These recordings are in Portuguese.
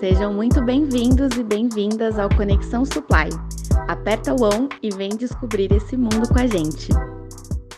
Sejam muito bem-vindos e bem-vindas ao Conexão Supply. Aperta o on e vem descobrir esse mundo com a gente.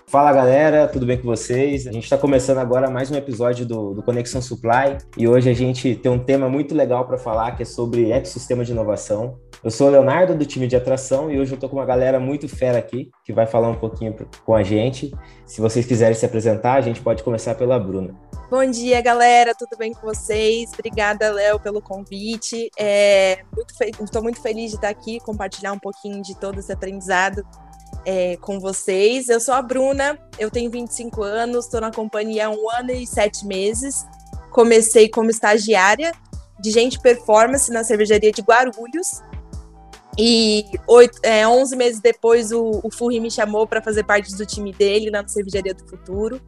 Fala galera, tudo bem com vocês? A gente está começando agora mais um episódio do, do, Conexão Supply e hoje a gente tem um tema muito legal para falar que é sobre ecossistema de inovação. Eu sou o Leonardo do time de atração e hoje eu estou com uma galera muito fera aqui que vai falar um pouquinho com a gente. Se vocês quiserem se apresentar, a gente pode começar pela Bruna. Bom dia, galera, tudo bem com vocês? Obrigada, Léo, pelo convite. É, Estou muito feliz de estar aqui, compartilhar um pouquinho de todo esse aprendizado é, com vocês. Eu sou a Bruna, eu tenho 25 anos, estou na companhia há um ano e sete meses. Comecei como estagiária de gente performance na cervejaria de Guarulhos. E oito, é, 11 meses depois, o, o Furri me chamou para fazer parte do time dele na Cervejaria do Futuro.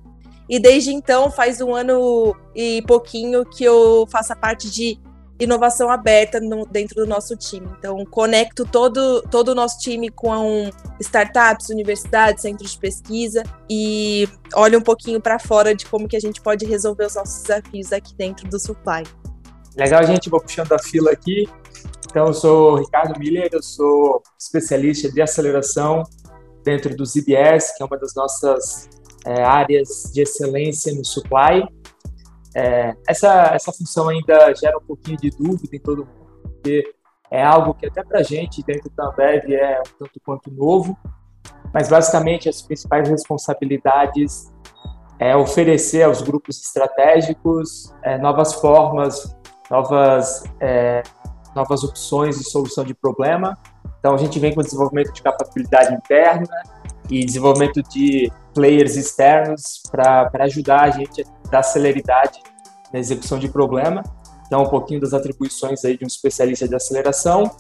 E desde então, faz um ano e pouquinho que eu faço parte de inovação aberta no, dentro do nosso time. Então, conecto todo, todo o nosso time com startups, universidades, centros de pesquisa e olho um pouquinho para fora de como que a gente pode resolver os nossos desafios aqui dentro do Supply. Legal, gente. Vou puxando a fila aqui. Então, eu sou Ricardo Miller, eu sou especialista de aceleração dentro do ZBS, que é uma das nossas é, áreas de excelência no supply. É, essa, essa função ainda gera um pouquinho de dúvida em todo mundo, porque é algo que até para a gente, dentro da Ambev, é um tanto quanto novo, mas basicamente as principais responsabilidades é oferecer aos grupos estratégicos é, novas formas, novas, é, novas opções de solução de problema. Então a gente vem com desenvolvimento de capacidade interna e desenvolvimento de players externos para ajudar a gente a dar celeridade na execução de problema. Então, um pouquinho das atribuições aí de um especialista de aceleração.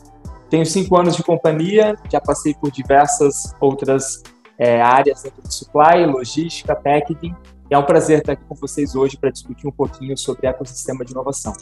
Tenho cinco anos de companhia, já passei por diversas outras é, áreas dentro do supply, logística, packaging. E é um prazer estar aqui com vocês hoje para discutir um pouquinho sobre ecossistema de inovação.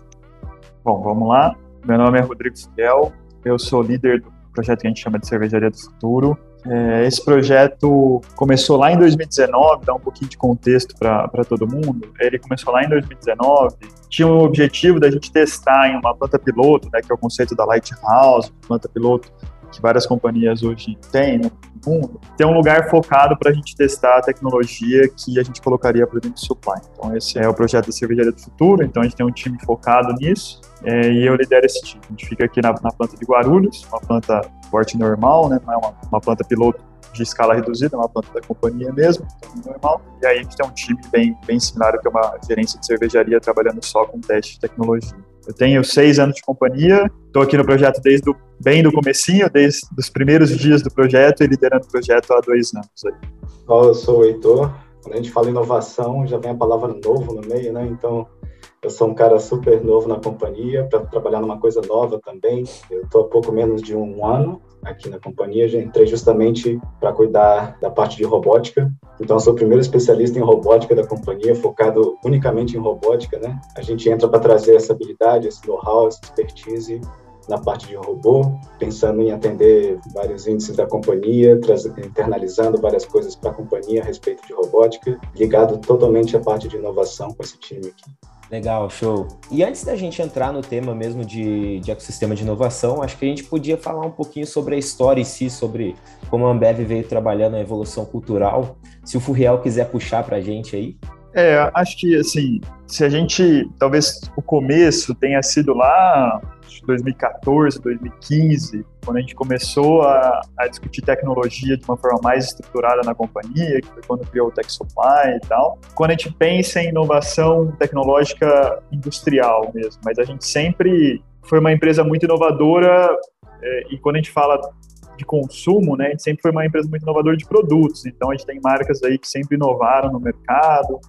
Bom, vamos lá. Meu nome é Rodrigo Siguel, eu sou líder do projeto que a gente chama de Cervejaria do Futuro. É, esse projeto começou lá em 2019, dá um pouquinho de contexto para todo mundo. Ele começou lá em 2019, tinha o objetivo da gente testar em uma planta piloto, né, que é o conceito da Lighthouse, planta piloto que várias companhias hoje têm mundo, ter um lugar focado para a gente testar a tecnologia que a gente colocaria para dentro do supply. Então, esse é o projeto da Cervejaria do Futuro, então a gente tem um time focado nisso é, e eu lidero esse time. A gente fica aqui na, na planta de Guarulhos, uma planta porte normal, né? Não é uma, uma planta piloto de escala reduzida, é uma planta da companhia mesmo, então, normal. E aí a gente tem um time bem, bem similar, que é uma gerência de cervejaria trabalhando só com teste de tecnologia. Eu tenho seis anos de companhia, estou aqui no projeto desde do, bem do comecinho, desde os primeiros dias do projeto e liderando o projeto há dois anos. Aí. Eu sou o Heitor. Quando a gente fala inovação, já vem a palavra novo no meio, né? Então, eu sou um cara super novo na companhia, para trabalhar numa coisa nova também. Eu estou há pouco menos de um ano aqui na companhia. Entrei justamente para cuidar da parte de robótica. Então, sou o primeiro especialista em robótica da companhia, focado unicamente em robótica, né? A gente entra para trazer essa habilidade, esse know-how, essa expertise na parte de robô, pensando em atender vários índices da companhia, internalizando várias coisas para a companhia a respeito de robótica, ligado totalmente à parte de inovação com esse time aqui. Legal, show. E antes da gente entrar no tema mesmo de, de ecossistema de inovação, acho que a gente podia falar um pouquinho sobre a história em si, sobre como a Ambev veio trabalhando a evolução cultural. Se o Furriel quiser puxar para a gente aí. É, acho que assim, se a gente, talvez o começo tenha sido lá 2014, 2015, quando a gente começou a, a, discutir tecnologia de uma forma mais estruturada na companhia, que foi quando criou o Tech Supply e tal. Quando a gente pensa em inovação tecnológica industrial mesmo, mas a gente sempre foi uma empresa muito inovadora é, e quando a gente fala de consumo, né, a gente sempre foi uma empresa muito inovadora de produtos. Então a gente tem marcas aí que sempre inovaram no mercado,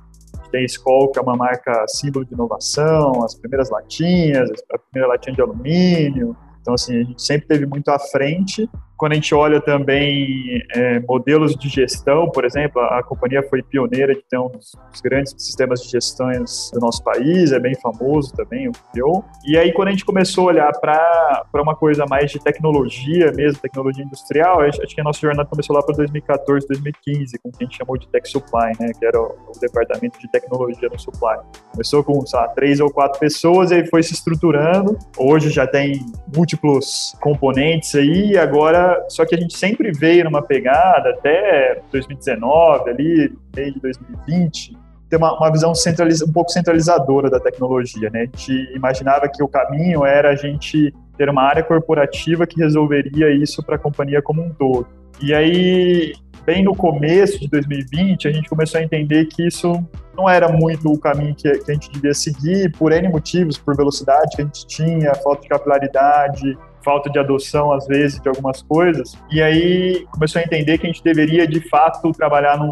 tem a Skol, que é uma marca símbolo de inovação, as primeiras latinhas, a primeira latinha de alumínio. Então, assim, a gente sempre teve muito à frente quando a gente olha também é, modelos de gestão, por exemplo, a, a, companhia foi pioneira de ter um dos, dos grandes sistemas de gestões do nosso país, é bem famoso também, o PIO. E aí, quando a gente começou a olhar para uma coisa mais de tecnologia mesmo, tecnologia industrial, acho, que a nossa jornada começou lá para 2014, 2015, com o que a gente chamou de Tech Supply, né, que era o, o departamento de tecnologia no supply. Começou com, sei lá, três ou quatro pessoas e aí foi se estruturando. Hoje já tem múltiplos componentes aí, agora, só que a gente sempre veio numa pegada até 2019, ali, meio de 2020, ter uma, uma visão centraliza, um pouco centralizadora da tecnologia, né? A gente imaginava que o caminho era a gente ter uma área corporativa que resolveria isso para a companhia como um todo. E aí, bem no começo de 2020, a gente começou a entender que isso não era muito o caminho que, que a gente devia seguir, por N motivos, por velocidade que a gente tinha, falta de capilaridade, falta de adoção, às vezes, de algumas coisas. E aí começou a entender que a gente deveria, de fato, trabalhar no,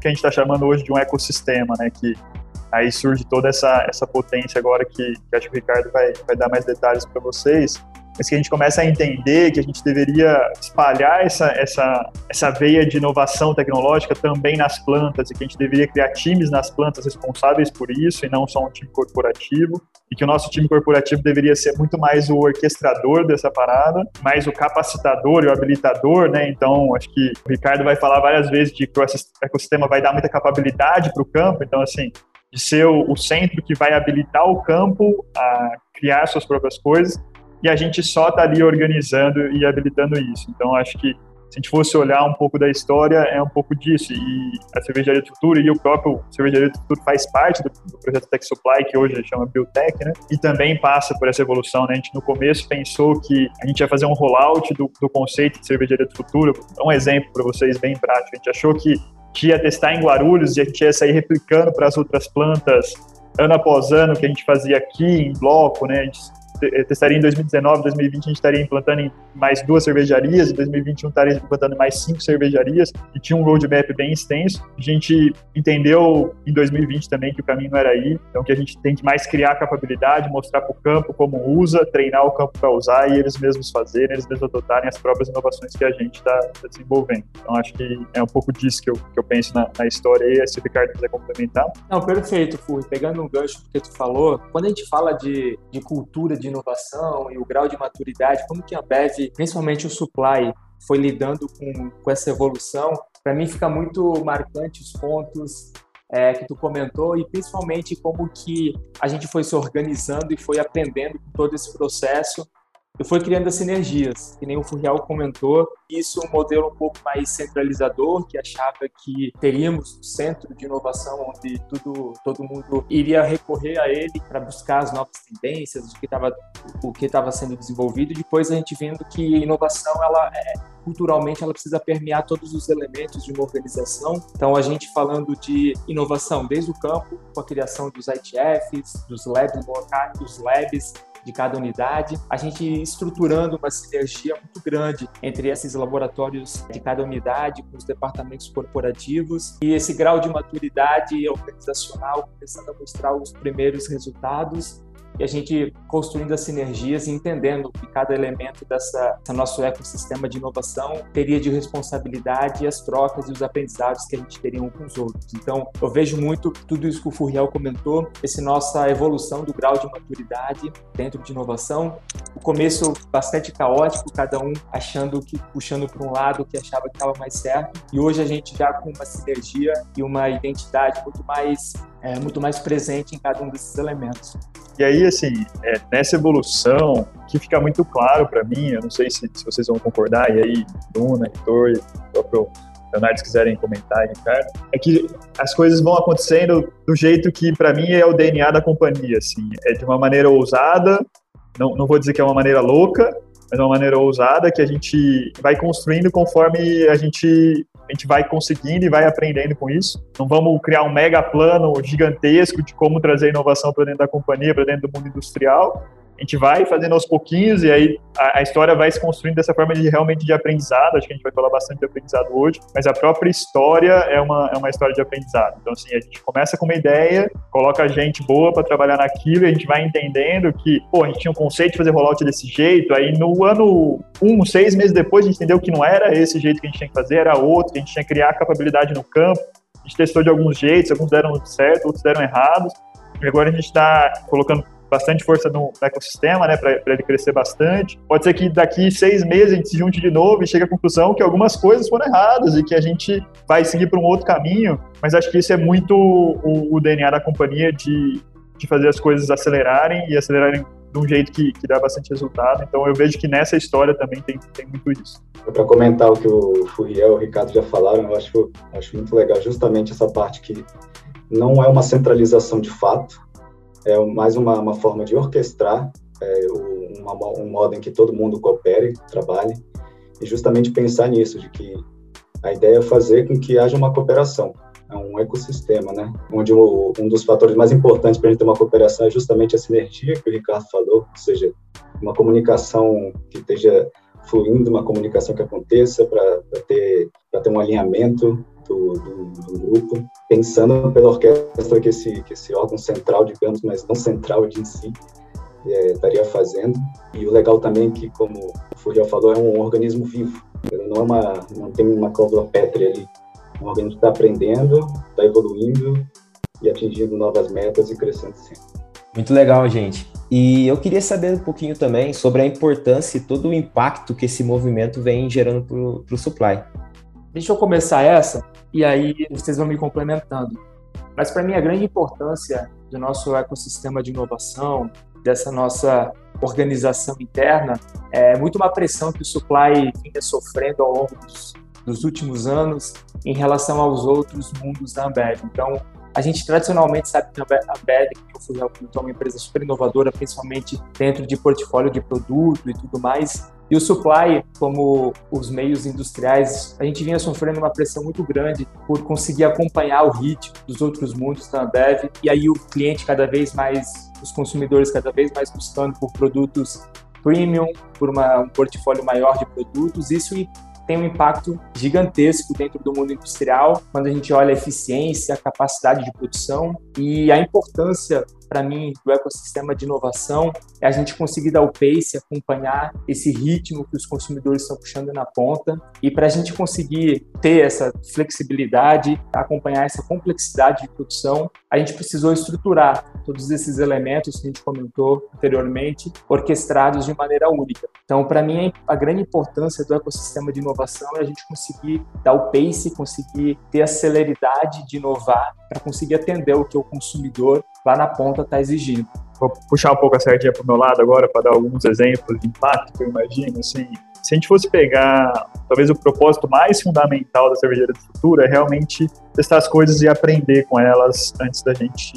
que a gente está chamando hoje de um ecossistema, né? Que aí surge toda essa, essa potência agora que, que acho que o Ricardo vai, vai dar mais detalhes para vocês mas que a gente começa a entender que a gente deveria espalhar essa, essa, essa veia de inovação tecnológica também nas plantas e que a gente deveria criar times nas plantas responsáveis por isso e não só um time corporativo e que o nosso time corporativo deveria ser muito mais o orquestrador dessa parada, mais o capacitador e o habilitador, né? Então, acho que o Ricardo vai falar várias vezes de que o ecossistema vai dar muita capabilidade para o campo, então, assim, de ser o, o centro que vai habilitar o campo a criar suas próprias coisas e a gente só está ali organizando e habilitando isso. Então, acho que se a gente fosse olhar um pouco da história, é um pouco disso. E a Cervejaria do Futuro e o próprio Cervejaria do Futuro faz parte do, do projeto Tech Supply, que hoje chama Biotech, né? E também passa por essa evolução, né? A gente no começo pensou que a gente ia fazer um rollout do, do conceito de Cervejaria do Futuro. Um exemplo para vocês bem prático. A gente achou que ia testar em Guarulhos e a gente ia sair replicando para as outras plantas ano após ano que a gente fazia aqui em bloco, né? A gente testaria em 2019, 2020 a gente estaria implantando em mais duas cervejarias, em 2021 estaria implantando mais cinco cervejarias e tinha um roadmap bem extenso. A gente entendeu em 2020 também que o caminho não era aí, então que a gente tem que mais criar capabilidade, mostrar para o campo como usa, treinar o campo para usar e eles mesmos fazerem, eles mesmos adotarem as próprias inovações que a gente está tá desenvolvendo. Então acho que é um pouco disso que eu, que eu penso na, na história e se o Ricardo quiser complementar. Não, perfeito, Fui. Pegando um gancho do que tu falou, quando a gente fala de, de cultura de inovação e o grau de maturidade, como que a Bev, principalmente o supply, foi lidando com, com essa evolução, para mim fica muito marcante os pontos é, que tu comentou e principalmente como que a gente foi se organizando e foi aprendendo com todo esse processo e foi criando as sinergias, que nem o Furriel comentou. Isso é um modelo um pouco mais centralizador, que achava que teríamos um centro de inovação onde tudo, todo mundo iria recorrer a ele para buscar as novas tendências, o que estava o que estava sendo desenvolvido. E depois a gente vendo que inovação ela é, culturalmente ela precisa permear todos os elementos de uma organização. Então a gente falando de inovação desde o campo, com a criação dos ITFs, dos labs dos labs de cada unidade, a gente estruturando uma sinergia muito grande entre esses laboratórios de cada unidade, com os departamentos corporativos e esse grau de maturidade organizacional começando a mostrar os primeiros resultados e a gente construindo as sinergias e entendendo que cada elemento dessa, dessa nosso ecossistema de inovação teria de responsabilidade as trocas e os aprendizados que a gente teria um com os outros. Então, eu vejo muito tudo isso que o Furriel comentou, esse nossa evolução do grau de maturidade dentro de inovação. O começo bastante caótico, cada um achando que puxando para um lado que achava que estava mais certo, e hoje a gente já com uma sinergia e uma identidade muito mais é, muito mais presente em cada um desses elementos. E aí, assim, é, nessa evolução, que fica muito claro para mim, eu não sei se, se, vocês vão concordar, e aí, Luna, Heitor, o próprio Leonardo, se quiserem comentar, Ricardo, é que as coisas vão acontecendo do jeito que, para mim, é o DNA da companhia, assim, é de uma maneira ousada, não, não vou dizer que é uma maneira louca, mas uma maneira ousada que a gente vai construindo conforme a gente a gente vai conseguindo e vai aprendendo com isso. Não vamos criar um mega plano gigantesco de como trazer inovação para dentro da companhia, para dentro do mundo industrial, a gente vai fazendo aos pouquinhos e aí a, a, história vai se construindo dessa forma de realmente de aprendizado. Acho que a gente vai falar bastante de aprendizado hoje, mas a própria história é uma, é uma história de aprendizado. Então, assim, a gente começa com uma ideia, coloca gente boa para trabalhar naquilo e a gente vai entendendo que, pô, a gente tinha um conceito de fazer rollout desse jeito, aí no ano um, seis meses depois, a gente entendeu que não era esse jeito que a gente tinha que fazer, era outro, que a gente tinha que criar capabilidade no campo. A gente testou de alguns jeitos, alguns deram certo, outros deram errados. E agora a gente está colocando bastante força no ecossistema, né, para ele crescer bastante. Pode ser que daqui seis meses a gente se junte de novo e chegue à conclusão que algumas coisas foram erradas e que a gente vai seguir para um outro caminho, mas acho que isso é muito o, o DNA da companhia de, de fazer as coisas acelerarem e acelerarem de um jeito que, que dá bastante resultado. Então eu vejo que nessa história também tem, tem muito isso. Para comentar o que o Furiel e o Ricardo já falaram, eu acho, acho muito legal justamente essa parte que não é uma centralização de fato, é mais uma, uma forma de orquestrar é, uma, um modo em que todo mundo coopere, trabalhe, e justamente pensar nisso, de que a ideia é fazer com que haja uma cooperação, é um ecossistema, né? Onde o, um dos fatores mais importantes para a gente ter uma cooperação é justamente a sinergia que o Ricardo falou, ou seja, uma comunicação que esteja fluindo, uma comunicação que aconteça para ter, ter um alinhamento do, do, do, grupo, pensando pela orquestra que esse, que esse órgão central, digamos, mas não central de si, é, estaria fazendo. E o legal também é que, como o Furiel falou, é um organismo vivo. Ele não, é uma, não tem uma cláusula pétrea ali. É um organismo que está aprendendo, está evoluindo e atingindo novas metas e crescendo sempre. Muito legal, gente. E eu queria saber um pouquinho também sobre a importância e todo o impacto que esse movimento vem gerando para o supply. Deixa eu começar essa e aí vocês vão me complementando. Mas para mim a grande importância do nosso ecossistema de inovação, dessa nossa organização interna, é muito uma pressão que o supply vinha sofrendo ao longo dos, dos últimos anos em relação aos outros mundos da Ambev. Então, a gente tradicionalmente sabe que a Ambev, que eu fui é uma empresa super inovadora, principalmente dentro de portfólio de produto e tudo mais, e o supply, como os meios industriais, a gente vinha sofrendo uma pressão muito grande por conseguir acompanhar o ritmo dos outros mundos da Ambev, e aí o cliente cada vez mais, os consumidores cada vez mais buscando por produtos premium, por uma, um portfólio maior de produtos, isso tem um impacto gigantesco dentro do mundo industrial, quando a gente olha a eficiência, a capacidade de produção e a importância para mim, do ecossistema de inovação é a gente conseguir dar o pace, acompanhar esse ritmo que os consumidores estão puxando na ponta. E para a gente conseguir ter essa flexibilidade, acompanhar essa complexidade de produção, a gente precisou estruturar todos esses elementos que a gente comentou anteriormente, orquestrados de maneira única. Então, para mim, a grande importância do ecossistema de inovação é a gente conseguir dar o pace, conseguir ter a celeridade de inovar para conseguir atender o que o consumidor lá na ponta está exigindo. Vou puxar um pouco a sardinha para o meu lado agora para dar alguns exemplos de impacto que eu imagino. Assim, se a gente fosse pegar, talvez o propósito mais fundamental da cervejaria do futuro é realmente testar as coisas e aprender com elas antes da gente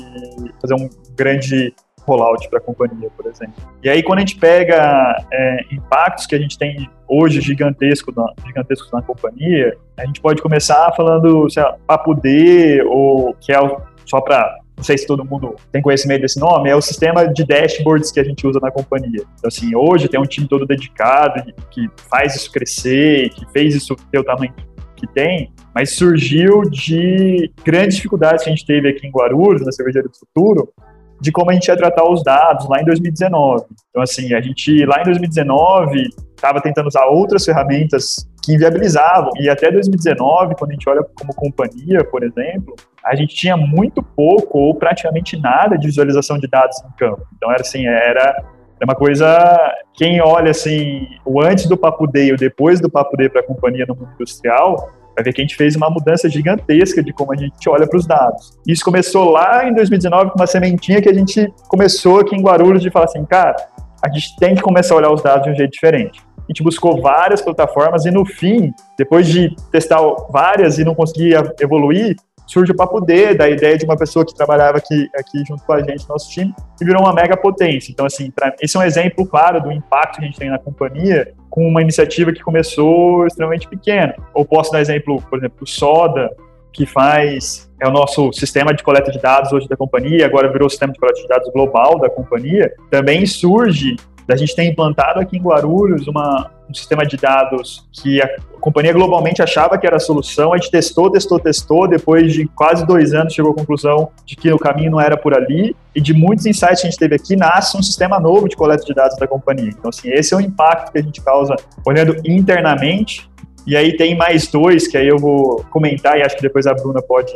fazer um grande rollout para a companhia, por exemplo. E aí, quando a gente pega é, impactos que a gente tem hoje gigantesco na, gigantescos na companhia, a gente pode começar falando, sei lá, Papo D, ou que é só para não sei se todo mundo tem conhecimento desse nome, é o sistema de dashboards que a gente usa na companhia. Então, assim, hoje tem um time todo dedicado que faz isso crescer, que fez isso ter o tamanho que tem, mas surgiu de grandes dificuldades que a gente teve aqui em Guarulhos, na Cervejaria do Futuro, de como a gente ia tratar os dados lá em 2019. Então, assim, a gente lá em 2019 estava tentando usar outras ferramentas que inviabilizavam. E até 2019, quando a gente olha como companhia, por exemplo, a gente tinha muito pouco ou praticamente nada de visualização de dados no campo. Então, era assim, era é uma coisa, quem olha assim, o antes do Papo Day e o depois do Papo Day para a companhia no mundo industrial, vai ver que a gente fez uma mudança gigantesca de como a gente olha para os dados. Isso começou lá em 2019 com uma sementinha que a gente começou aqui em Guarulhos de falar assim, cara, a gente tem que começar a olhar os dados de um jeito diferente. A gente buscou várias plataformas e no fim, depois de testar várias e não conseguir evoluir, surge o Papo D, da ideia de uma pessoa que trabalhava aqui, aqui junto com a gente, no nosso time, e virou uma mega potência. Então, assim, pra, esse é um exemplo claro do impacto que a gente tem na companhia com uma iniciativa que começou extremamente pequena. Ou posso dar exemplo, por exemplo, o Soda, que faz é o nosso sistema de coleta de dados hoje da companhia, agora virou o sistema de coleta de dados global da companhia, também surge da gente ter implantado aqui em Guarulhos uma, um sistema de dados que a companhia globalmente achava que era a solução, a gente testou, testou, testou, depois de quase dois anos chegou à conclusão de que o caminho não era por ali, e de muitos insights que a gente teve aqui, nasce um sistema novo de coleta de dados da companhia. Então, assim, esse é o impacto que a gente causa olhando internamente, e aí tem mais dois que aí eu vou comentar e acho que depois a Bruna pode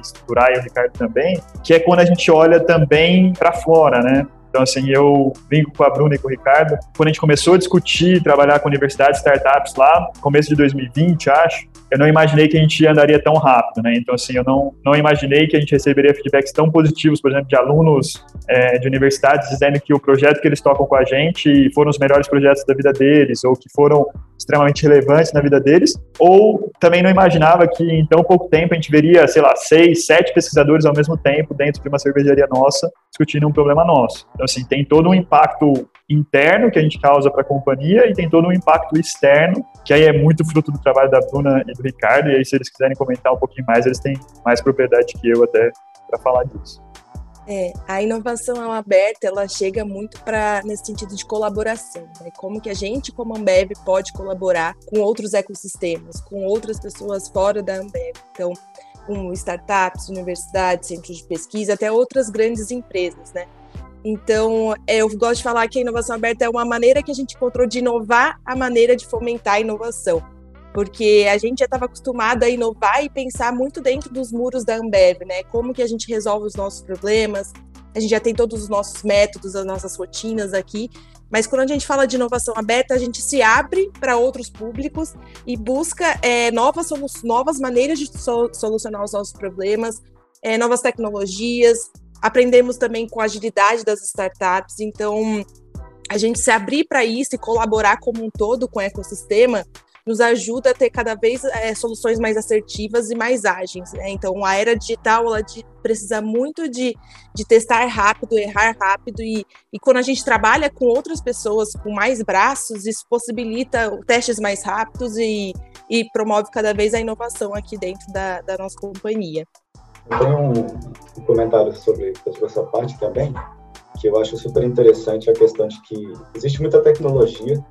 estruturar e o Ricardo também, que é quando a gente olha também para fora, né? Então, assim, eu brinco com a Bruna e com o Ricardo. Quando a gente começou a discutir, trabalhar com universidades, startups lá, começo de 2020, acho, eu não imaginei que a gente andaria tão rápido, né? Então, assim, eu não, não imaginei que a gente receberia feedbacks tão positivos, por exemplo, de alunos é, de universidades dizendo que o projeto que eles tocam com a gente foram os melhores projetos da vida deles, ou que foram extremamente relevantes na vida deles, ou também não imaginava que em tão pouco tempo a gente veria, sei lá, seis, sete pesquisadores ao mesmo tempo dentro de uma cervejaria nossa discutindo um problema nosso. Então, assim, tem todo um impacto interno que a gente causa para a companhia e tem todo um impacto externo, que aí é muito fruto do trabalho da Bruna e do Ricardo, e aí se eles quiserem comentar um pouquinho mais, eles têm mais propriedade que eu até para falar disso. É, a inovação aberta, ela chega muito para nesse sentido de colaboração, né? Como que a gente, como Ambev, pode colaborar com outros ecossistemas, com outras pessoas fora da Ambev. Então, com startups, universidades, centros de pesquisa, até outras grandes empresas, né? Então, é, eu gosto de falar que a inovação aberta é uma maneira que a gente encontrou de inovar a maneira de fomentar a inovação porque a gente já estava acostumado a inovar e pensar muito dentro dos muros da Ambev, né? Como que a gente resolve os nossos problemas? A gente já tem todos os nossos métodos, as nossas rotinas aqui, mas quando a gente fala de inovação aberta, a gente se abre para outros públicos e busca é, novas, novas maneiras de solucionar os nossos problemas, é, novas tecnologias. Aprendemos também com a agilidade das startups, então a gente se abrir para isso e colaborar como um todo com o ecossistema nos ajuda a ter cada vez é, soluções mais assertivas e mais ágeis. Né? Então, a era digital ela de, precisa muito de, de testar rápido, errar rápido, e, e quando a gente trabalha com outras pessoas com mais braços, isso possibilita testes mais rápidos e, e promove cada vez a inovação aqui dentro da, da nossa companhia. Eu tenho um, comentário sobre, sobre essa parte também, que eu acho super interessante a questão de que existe muita tecnologia,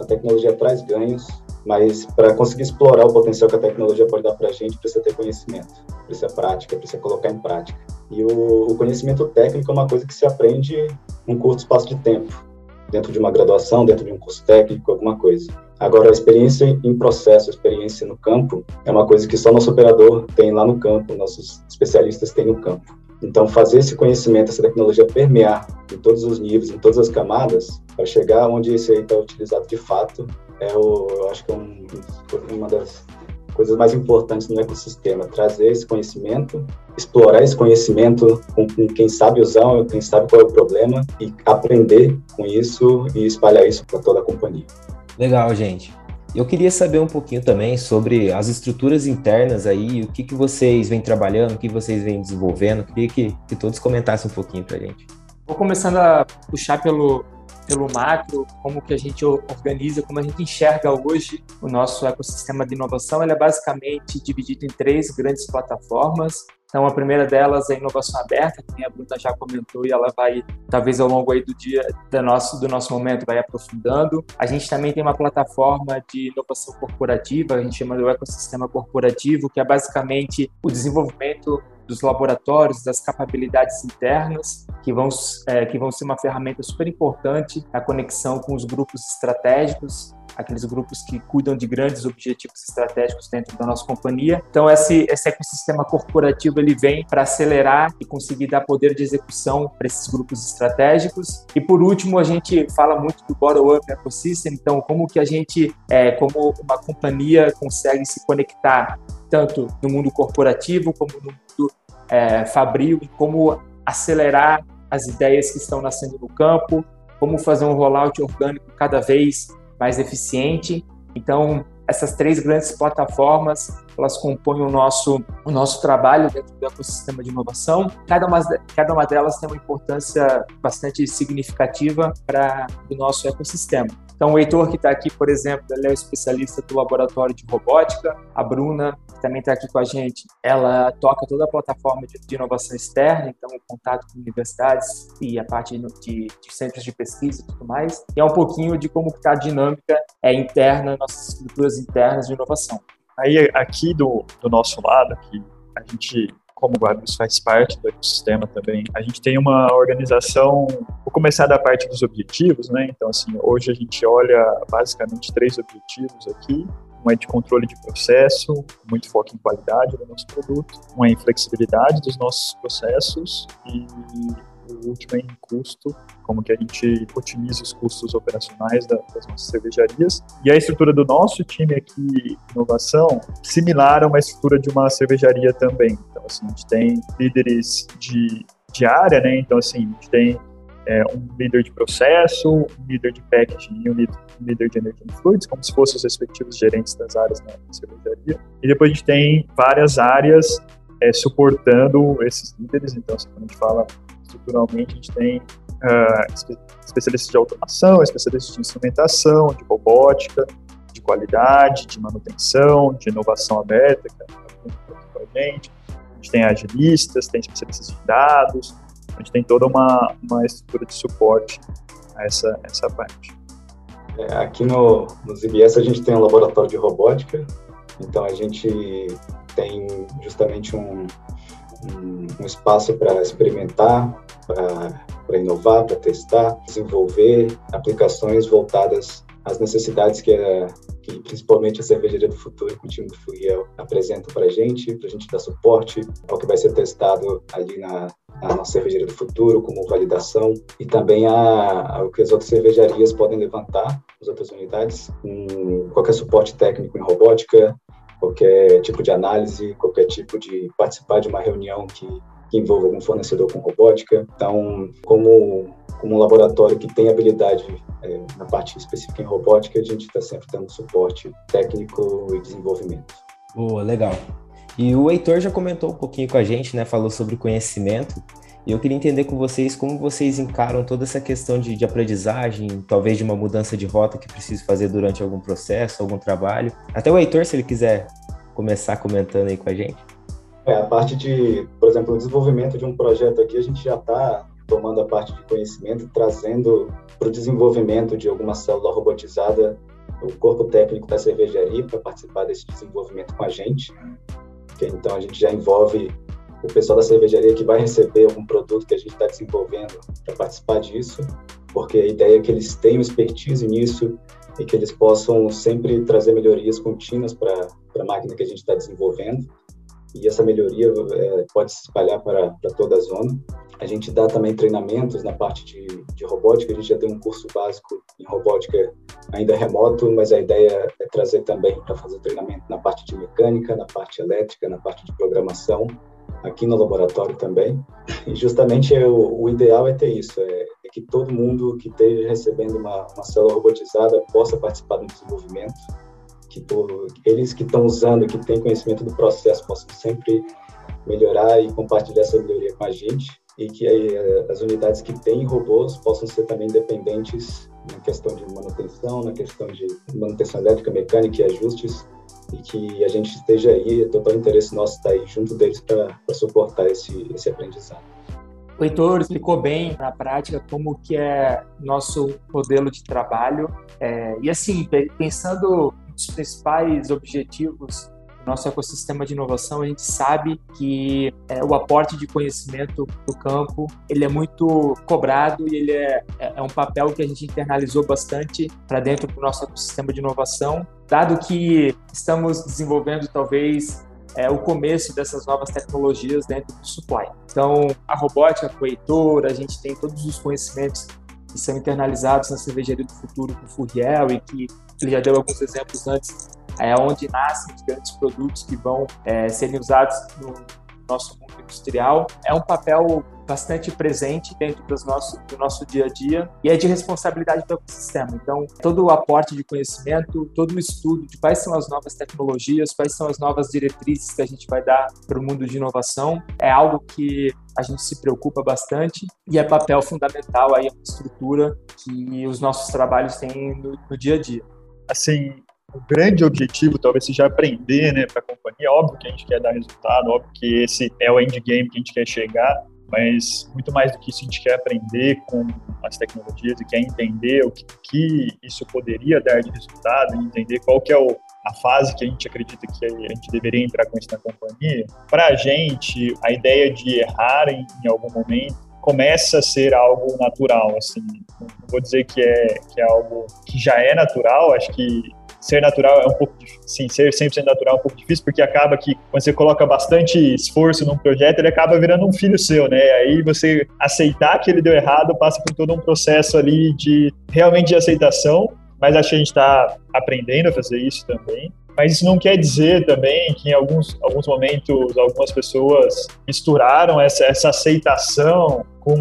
a tecnologia traz ganhos, mas para conseguir explorar o potencial que a tecnologia pode dar para a gente, precisa ter conhecimento, precisa prática, precisa colocar em prática. E o, o conhecimento técnico é uma coisa que se aprende em um curto espaço de tempo, dentro de uma graduação, dentro de um curso técnico, alguma coisa. Agora, a experiência em processo, a experiência no campo, é uma coisa que só nosso operador tem lá no campo, nossos especialistas têm no campo. Então, fazer esse conhecimento, essa tecnologia permear em todos os níveis, em todas as camadas, para chegar onde isso aí está utilizado de fato, é o, eu acho que é um, uma das coisas mais importantes no ecossistema, trazer esse conhecimento, explorar esse conhecimento com, com, quem sabe usar, quem sabe qual é o problema e aprender com isso e espalhar isso para toda a companhia. Legal, gente. Eu queria saber um pouquinho também sobre as estruturas internas aí, o que, que vocês vêm trabalhando, o que vocês vêm desenvolvendo. Queria que, que todos comentassem um pouquinho para a gente. Vou começando a puxar pelo, pelo macro, como que a gente organiza, como a gente enxerga hoje o nosso ecossistema de inovação, ele é basicamente dividido em três grandes plataformas. Então, a primeira delas é a inovação aberta, que a Bruna já comentou, e ela vai, talvez ao longo aí do dia, do nosso, do nosso momento, vai aprofundando. A gente também tem uma plataforma de inovação corporativa, a gente chama do ecossistema corporativo, que é basicamente o desenvolvimento dos laboratórios, das capacidades internas, que vão, é, que vão ser uma ferramenta super importante na conexão com os grupos estratégicos, aqueles grupos que cuidam de grandes objetivos estratégicos dentro da nossa companhia. Então, esse, esse ecossistema corporativo ele vem para acelerar e conseguir dar poder de execução para esses grupos estratégicos. E por último, a gente fala muito do bottom-up ecosystem. Então, como que a gente, é, como uma companhia, consegue se conectar tanto no mundo corporativo como no é, fabril, e como acelerar as ideias que estão nascendo no campo, como fazer um rollout orgânico cada vez mais eficiente. Então, essas três grandes plataformas, elas compõem o nosso, o nosso trabalho dentro do ecossistema de inovação. Cada uma, cada uma delas tem uma importância bastante significativa para o nosso ecossistema. Então, o Heitor, que está aqui, por exemplo, ele é o especialista do laboratório de robótica, a Bruna que também está aqui com a gente, ela toca toda a plataforma de, de, inovação externa, então o contato com universidades e a parte de, de, centros de pesquisa e tudo mais. E é um pouquinho de como está a dinâmica é, interna, nossas estruturas internas de inovação. Aí aqui do, do nosso lado, aqui, a gente como o Guarulhos faz parte do ecossistema também, a gente tem uma organização, vou começar da parte dos objetivos, né? Então, assim, hoje a gente olha basicamente três objetivos aqui, um é de controle de processo, muito foco em qualidade do nosso produto, um é em flexibilidade dos nossos processos e o último é em custo, como que a gente otimiza os custos operacionais da, das nossas cervejarias. E a estrutura do nosso time aqui, inovação, similar a uma estrutura de uma cervejaria também. Então, assim, a gente tem líderes de, de área, né? Então, assim, a gente tem é, um líder de processo, um líder de packaging e um líder de energy fluids, como se fossem os respectivos gerentes das áreas na cervejaria. E depois a gente tem várias áreas é, suportando esses líderes. Então, assim, quando a gente fala estruturalmente, a gente tem uh, especialistas de automação, especialistas de instrumentação, de robótica, de qualidade, de manutenção, de inovação aberta, que é com a gente. A gente tem agilistas, tem especialistas de dados, a gente tem toda uma, uma estrutura de suporte a essa, essa parte. É, aqui no, no ZBS a gente tem um laboratório de robótica, então a gente tem justamente um, um, um espaço para experimentar, para inovar, para testar, desenvolver aplicações voltadas às necessidades que, a, que principalmente a cervejaria do futuro com o time do Furiel apresentam para a gente, para a gente dar suporte ao que vai ser testado ali na, na nossa cervejaria do futuro, como validação, e também a, o que as outras cervejarias podem levantar, as outras unidades, com qualquer suporte técnico em robótica, qualquer tipo de análise, qualquer tipo de participar de uma reunião que, que envolva algum fornecedor com robótica. Então, como, como um laboratório que tem habilidade é, na parte específica em robótica, a gente está sempre dando suporte técnico e desenvolvimento. Boa, legal. E o Heitor já comentou um pouquinho com a gente, né? Falou sobre conhecimento. E eu queria entender com vocês como vocês encaram toda essa questão de, de aprendizagem, talvez de uma mudança de rota que precise fazer durante algum processo, algum trabalho. Até o Heitor, se ele quiser começar comentando aí com a gente. É, a parte de, por exemplo, o desenvolvimento de um projeto aqui, a gente já está tomando a parte de conhecimento e trazendo para o desenvolvimento de alguma célula robotizada o corpo técnico da cervejaria para participar desse desenvolvimento com a gente. Então a gente já envolve o pessoal da cervejaria que vai receber algum produto que a gente está desenvolvendo para participar disso, porque a ideia é que eles tenham expertise nisso e que eles possam sempre trazer melhorias contínuas para a máquina que a gente está desenvolvendo. E essa melhoria é, pode se espalhar para, para toda a zona. A gente dá também treinamentos na parte de, de robótica. A gente já tem um curso básico em robótica ainda remoto, mas a ideia é trazer também para fazer treinamento na parte de mecânica, na parte elétrica, na parte de programação, aqui no laboratório também. E justamente é o, o ideal é ter isso, é, é, que todo mundo que esteja recebendo uma, uma célula robotizada possa participar do desenvolvimento, todo, eles que estão usando, que têm conhecimento do processo, possam sempre melhorar e compartilhar essa melhoria com a gente e que eh, as unidades que têm robôs possam ser também dependentes na questão de manutenção, na questão de manutenção elétrica, mecânica e ajustes, e que a gente esteja aí, é total interesse nosso estar aí junto deles para suportar esse, esse aprendizado. O Heitor explicou bem na prática como que é nosso modelo de trabalho é, e assim pensando nos principais objetivos nosso ecossistema de inovação, a gente sabe que é, o aporte de conhecimento do campo ele é muito cobrado e ele é, é, é um papel que a gente internalizou bastante para dentro do nosso ecossistema de inovação, dado que estamos desenvolvendo talvez é, o começo dessas novas tecnologias dentro do supply. Então, a robótica Heitor, a gente tem todos os conhecimentos que são internalizados na cervejaria do futuro com o Furiel e que ele já deu alguns exemplos antes é onde nascem os grandes produtos que vão é, serem usados no nosso mundo industrial. É um papel bastante presente dentro dos nosso, do nosso dia a dia e é de responsabilidade do ecossistema. Então, todo o aporte de conhecimento, todo o estudo de quais são as novas tecnologias, quais são as novas diretrizes que a gente vai dar para o mundo de inovação, é algo que a gente se preocupa bastante e é papel fundamental aí a estrutura que os nossos trabalhos têm no, no dia a dia. Assim, o grande objetivo talvez seja aprender, né, para a companhia. Óbvio que a gente quer dar resultado, óbvio que esse é o endgame que a gente quer chegar, mas muito mais do que isso, a gente quer aprender com as tecnologias e quer entender o que, que isso poderia dar de resultado, entender qual que é o, a fase que a gente acredita que a gente deveria entrar com isso na companhia. Para a gente, a ideia de errar em, em algum momento começa a ser algo natural, assim, não vou dizer que é, que é algo que já é natural, acho que ser natural é um pouco sim, ser 100% natural é um pouco difícil, porque acaba que quando você coloca bastante esforço num projeto, ele acaba virando um filho seu, né? Aí você aceitar que ele deu errado passa por todo um processo ali de realmente de aceitação, mas acho que a gente está aprendendo a fazer isso também. Mas isso não quer dizer também que em alguns, alguns momentos algumas pessoas misturaram essa, essa aceitação com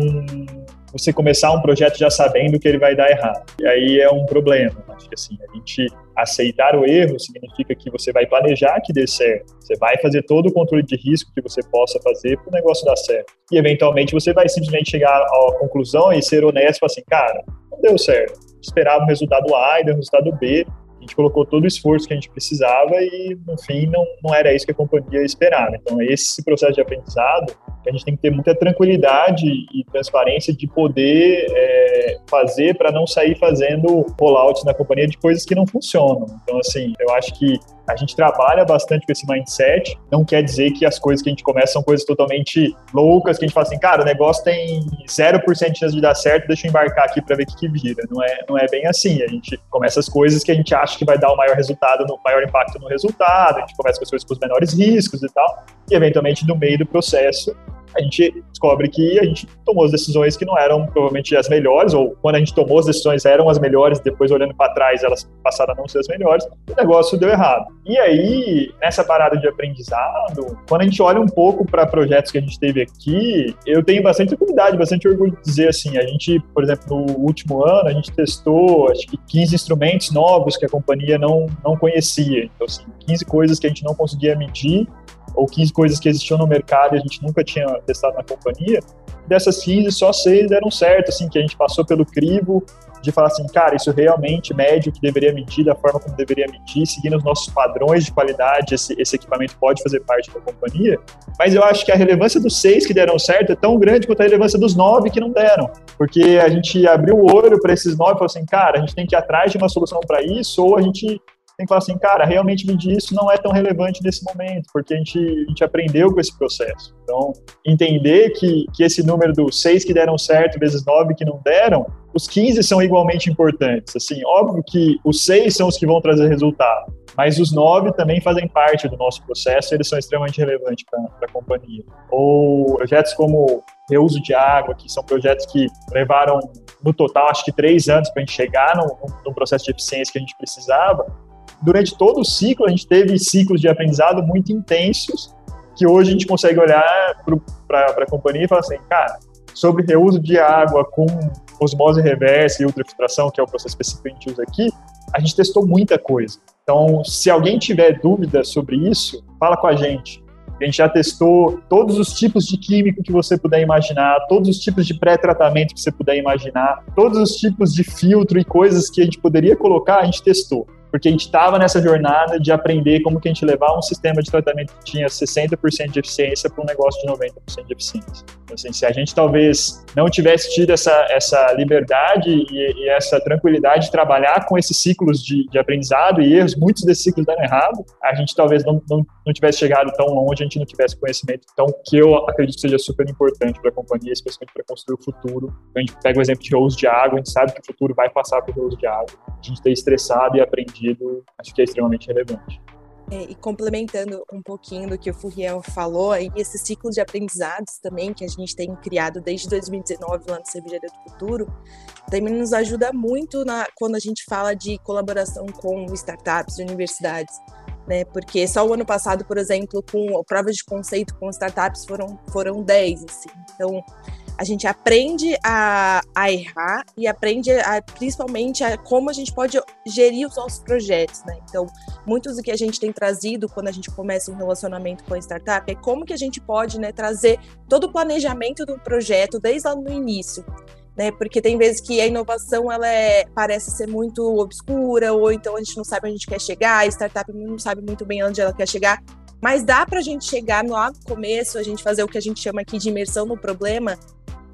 você começar um projeto já sabendo que ele vai dar errado. E aí é um problema. Acho que assim, a gente aceitar o erro significa que você vai planejar que dê certo. Você vai fazer todo o controle de risco que você possa fazer para o negócio dar certo. E eventualmente você vai simplesmente chegar à conclusão e ser honesto assim, cara, não deu certo. Esperava o resultado A e deu resultado B gente colocou todo o esforço que a gente precisava e, no fim, não, não era isso que a companhia esperava. Então, esse processo de aprendizado, a gente tem que ter muita tranquilidade e transparência de poder é, fazer para não sair fazendo rollouts na companhia de coisas que não funcionam. Então, assim, eu acho que a gente trabalha bastante com esse mindset, não quer dizer que as coisas que a gente começa são coisas totalmente loucas, que a gente fala assim, cara, o negócio tem 0% de chance de dar certo, deixa eu embarcar aqui para ver o que, que vira. Não é, não é bem assim. A gente começa as coisas que a gente acha que vai dar o maior resultado, o maior impacto no resultado, a gente começa com as coisas com os menores riscos e tal, e eventualmente no meio do processo a gente descobre que a gente tomou as decisões que não eram provavelmente as melhores, ou quando a gente tomou as decisões eram as melhores, depois olhando para trás elas passaram a não ser as melhores, o negócio deu errado. E aí, nessa parada de aprendizado, quando a gente olha um pouco para projetos que a gente teve aqui, eu tenho bastante tranquilidade, bastante orgulho de dizer assim, a gente, por exemplo, no último ano, a gente testou acho que 15 instrumentos novos que a companhia não, não conhecia. Então, assim, 15 coisas que a gente não conseguia medir ou 15 coisas que existiam no mercado e a gente nunca tinha testado na companhia. Dessas 15, só 6 deram certo, assim, que a gente passou pelo crivo de falar assim, cara, isso realmente mede o que deveria medir, da forma como deveria medir, seguindo os nossos padrões de qualidade, esse, esse equipamento pode fazer parte da companhia. Mas eu acho que a relevância dos seis que deram certo é tão grande quanto a relevância dos nove que não deram. Porque a gente abriu o olho para esses nove e falou assim, cara, a gente tem que ir atrás de uma solução para isso, ou a gente tem que falar assim, cara, realmente medir isso não é tão relevante nesse momento, porque a gente, a gente aprendeu com esse processo. Então, entender que, que esse número dos seis que deram certo vezes nove que não deram, os 15 são igualmente importantes. Assim, óbvio que os seis são os que vão trazer resultado, mas os nove também fazem parte do nosso processo e eles são extremamente relevantes para a companhia. Ou projetos como reuso de água, que são projetos que levaram, no total, acho que três anos para a gente chegar no, no processo de eficiência que a gente precisava, durante todo o ciclo, a gente teve ciclos de aprendizado muito intensos, que hoje a gente consegue olhar para a companhia e falar assim, cara, sobre reuso de água com osmose reversa e ultrafiltração, que é o processo específico que a gente usa aqui, a gente testou muita coisa. Então, se alguém tiver dúvida sobre isso, fala com a gente. A gente já testou todos os tipos de químico que você puder imaginar, todos os tipos de pré-tratamento que você puder imaginar, todos os tipos de filtro e coisas que a gente poderia colocar, a gente testou porque a gente estava nessa jornada de aprender como que a gente levar um sistema de tratamento que tinha 60% de eficiência para um negócio de 90% de eficiência. Então, assim, se a gente talvez não tivesse tido essa, essa liberdade e, e essa tranquilidade de trabalhar com esses ciclos de, de, aprendizado e erros, muitos desses ciclos deram errado, a gente talvez não, não, não tivesse chegado tão longe, a gente não tivesse conhecimento. Então, que eu acredito que seja super importante para a companhia, especialmente para construir o futuro. Então, a gente pega o exemplo de reuso de água, a gente sabe que o futuro vai passar por reuso de água. A gente ter estressado e aprendido, acho que é extremamente relevante. É, e complementando um pouquinho do que o Furriel falou, aí esses ciclos de aprendizados também que a gente tem criado desde 2019 lá no Cervejaria do Futuro, também nos ajuda muito na, quando a gente fala de colaboração com startups e universidades. Né, porque só o ano passado, por exemplo, com provas de conceito com startups foram, foram 10. Assim. Então, a gente aprende a, a errar e aprende a, principalmente a como a gente pode gerir os nossos projetos, né? Então, muitos do que a gente tem trazido quando a gente começa um relacionamento com a startup é como que a gente pode né, trazer todo o planejamento do projeto desde lá no início. né? Porque tem vezes que a inovação ela é, parece ser muito obscura, ou então a gente não sabe onde a gente quer chegar, a startup não sabe muito bem onde ela quer chegar. Mas dá para a gente chegar lá no começo, a gente fazer o que a gente chama aqui de imersão no problema,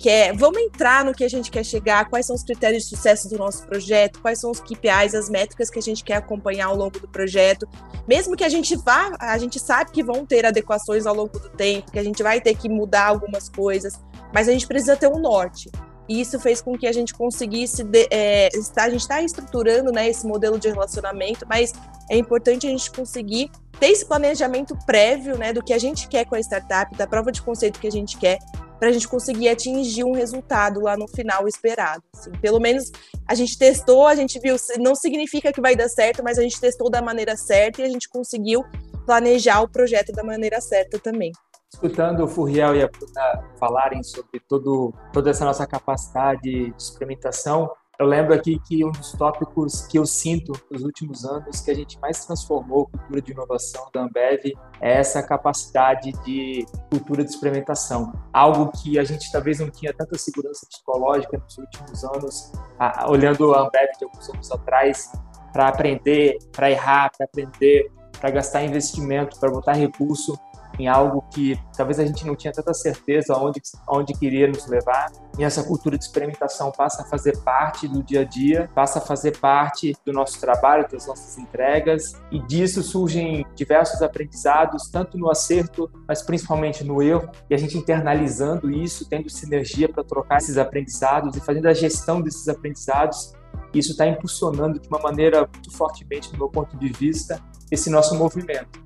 que é vamos entrar no que a gente quer chegar, quais são os critérios de sucesso do nosso projeto, quais são os KPIs, as métricas que a gente quer acompanhar ao longo do projeto. Mesmo que a gente vá, a gente sabe que vão ter adequações ao longo do tempo, que a gente vai ter que mudar algumas coisas, mas a gente precisa ter um norte. E isso fez com que a gente conseguisse. De, é, a gente está estruturando né, esse modelo de relacionamento, mas é importante a gente conseguir ter esse planejamento prévio né, do que a gente quer com a startup, da prova de conceito que a gente quer, para a gente conseguir atingir um resultado lá no final esperado. Assim. Pelo menos a gente testou, a gente viu, não significa que vai dar certo, mas a gente testou da maneira certa e a gente conseguiu planejar o projeto da maneira certa também escutando o Furriel e a Bruna falarem sobre todo, toda essa nossa capacidade de experimentação, eu lembro aqui que um dos tópicos que eu sinto nos últimos anos que a gente mais transformou a cultura de inovação da Ambev é essa capacidade de cultura de experimentação. Algo que a gente talvez não tinha tanta segurança psicológica nos últimos anos, olhando a Ambev de alguns anos atrás, para aprender, para errar, para aprender, para gastar investimento, para botar recurso em algo que talvez a gente não tinha tanta certeza onde, onde queria nos levar. E essa cultura de experimentação passa a fazer parte do dia a dia, passa a fazer parte do nosso trabalho, das nossas entregas, e disso surgem diversos aprendizados, tanto no acerto, mas principalmente no erro, e a gente internalizando isso, tendo sinergia para trocar esses aprendizados e fazendo a gestão desses aprendizados isso está impulsionando de uma maneira muito fortemente, do meu ponto de vista, esse nosso movimento.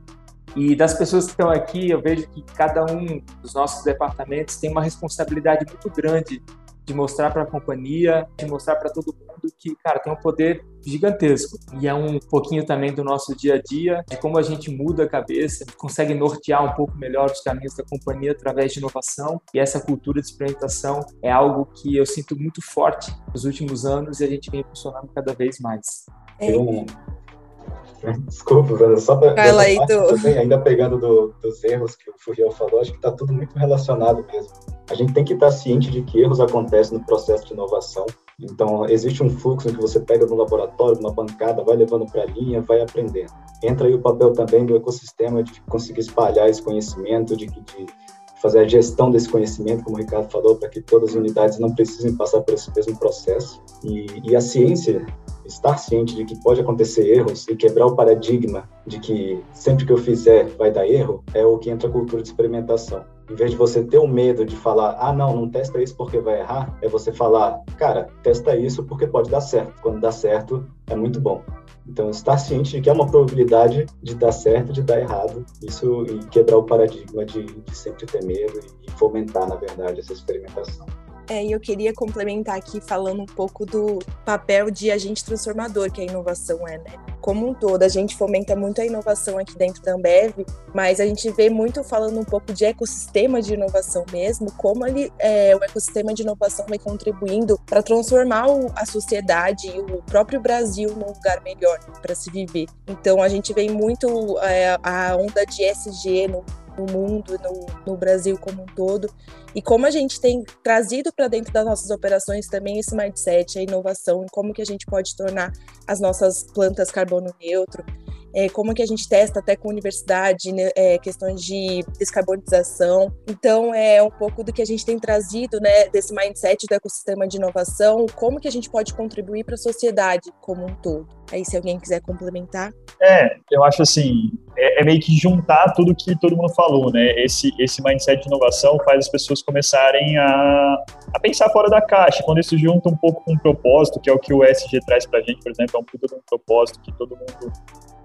E das pessoas que estão aqui, eu vejo que cada um dos nossos departamentos tem uma responsabilidade muito grande de mostrar para a companhia, de mostrar para todo mundo que, cara, tem um poder gigantesco. E é um pouquinho também do nosso dia a dia, de como a gente muda a cabeça, consegue nortear um pouco melhor os caminhos da companhia através de inovação. E essa cultura de experimentação é algo que eu sinto muito forte nos últimos anos e a gente vem funcionando cada vez mais. É. Desculpa, Bruna, só para ainda pegando do, dos erros que o Furiel falou, acho que está tudo muito relacionado mesmo. A gente tem que estar ciente de que erros acontecem no processo de inovação. Então, existe um fluxo em que você pega no laboratório, numa bancada, vai levando para a linha, vai aprendendo. Entra aí o papel também do ecossistema de conseguir espalhar esse conhecimento, de, de fazer a gestão desse conhecimento, como o Ricardo falou, para que todas as unidades não precisem passar por esse mesmo processo. E, e a ciência estar ciente de que pode acontecer erros e quebrar o paradigma de que sempre que eu fizer vai dar erro, é o que entra a cultura de experimentação. Em vez de você ter o medo de falar, ah, não, não testa isso porque vai errar, é você falar, cara, testa isso porque pode dar certo. Quando dá certo, é muito bom. Então, estar ciente de que é uma probabilidade de dar certo, de dar errado, isso e quebrar o paradigma de, de sempre ter medo e fomentar, na verdade, essa experimentação. É, e eu queria complementar aqui falando um pouco do papel de agente transformador que a inovação é, né? Como um todo, a gente fomenta muito a inovação aqui dentro da Ambev, mas a gente vê muito falando um pouco de ecossistema de inovação mesmo, como ele, é, o ecossistema de inovação vai contribuindo para transformar o, a sociedade e o próprio Brasil num lugar melhor para se viver. Então, a gente vê muito é, a onda de SG no no mundo, no, no Brasil como um todo. E como a gente tem trazido para dentro das nossas operações também esse mindset, a inovação, e como que a gente pode tornar as nossas plantas carbono neutro, é, como que a gente testa até com universidade, né, é, questões de descarbonização. Então, é um pouco do que a gente tem trazido, né, desse mindset do ecossistema de inovação, como que a gente pode contribuir para a sociedade como um todo. Aí, se alguém quiser complementar. É, eu acho assim, é, é, meio que juntar tudo que todo mundo falou, né? Esse, esse mindset de inovação faz as pessoas começarem a, a pensar fora da caixa. Quando isso junta um pouco com um propósito, que é o que o SG traz pra gente, por exemplo, é um puta de um propósito que todo mundo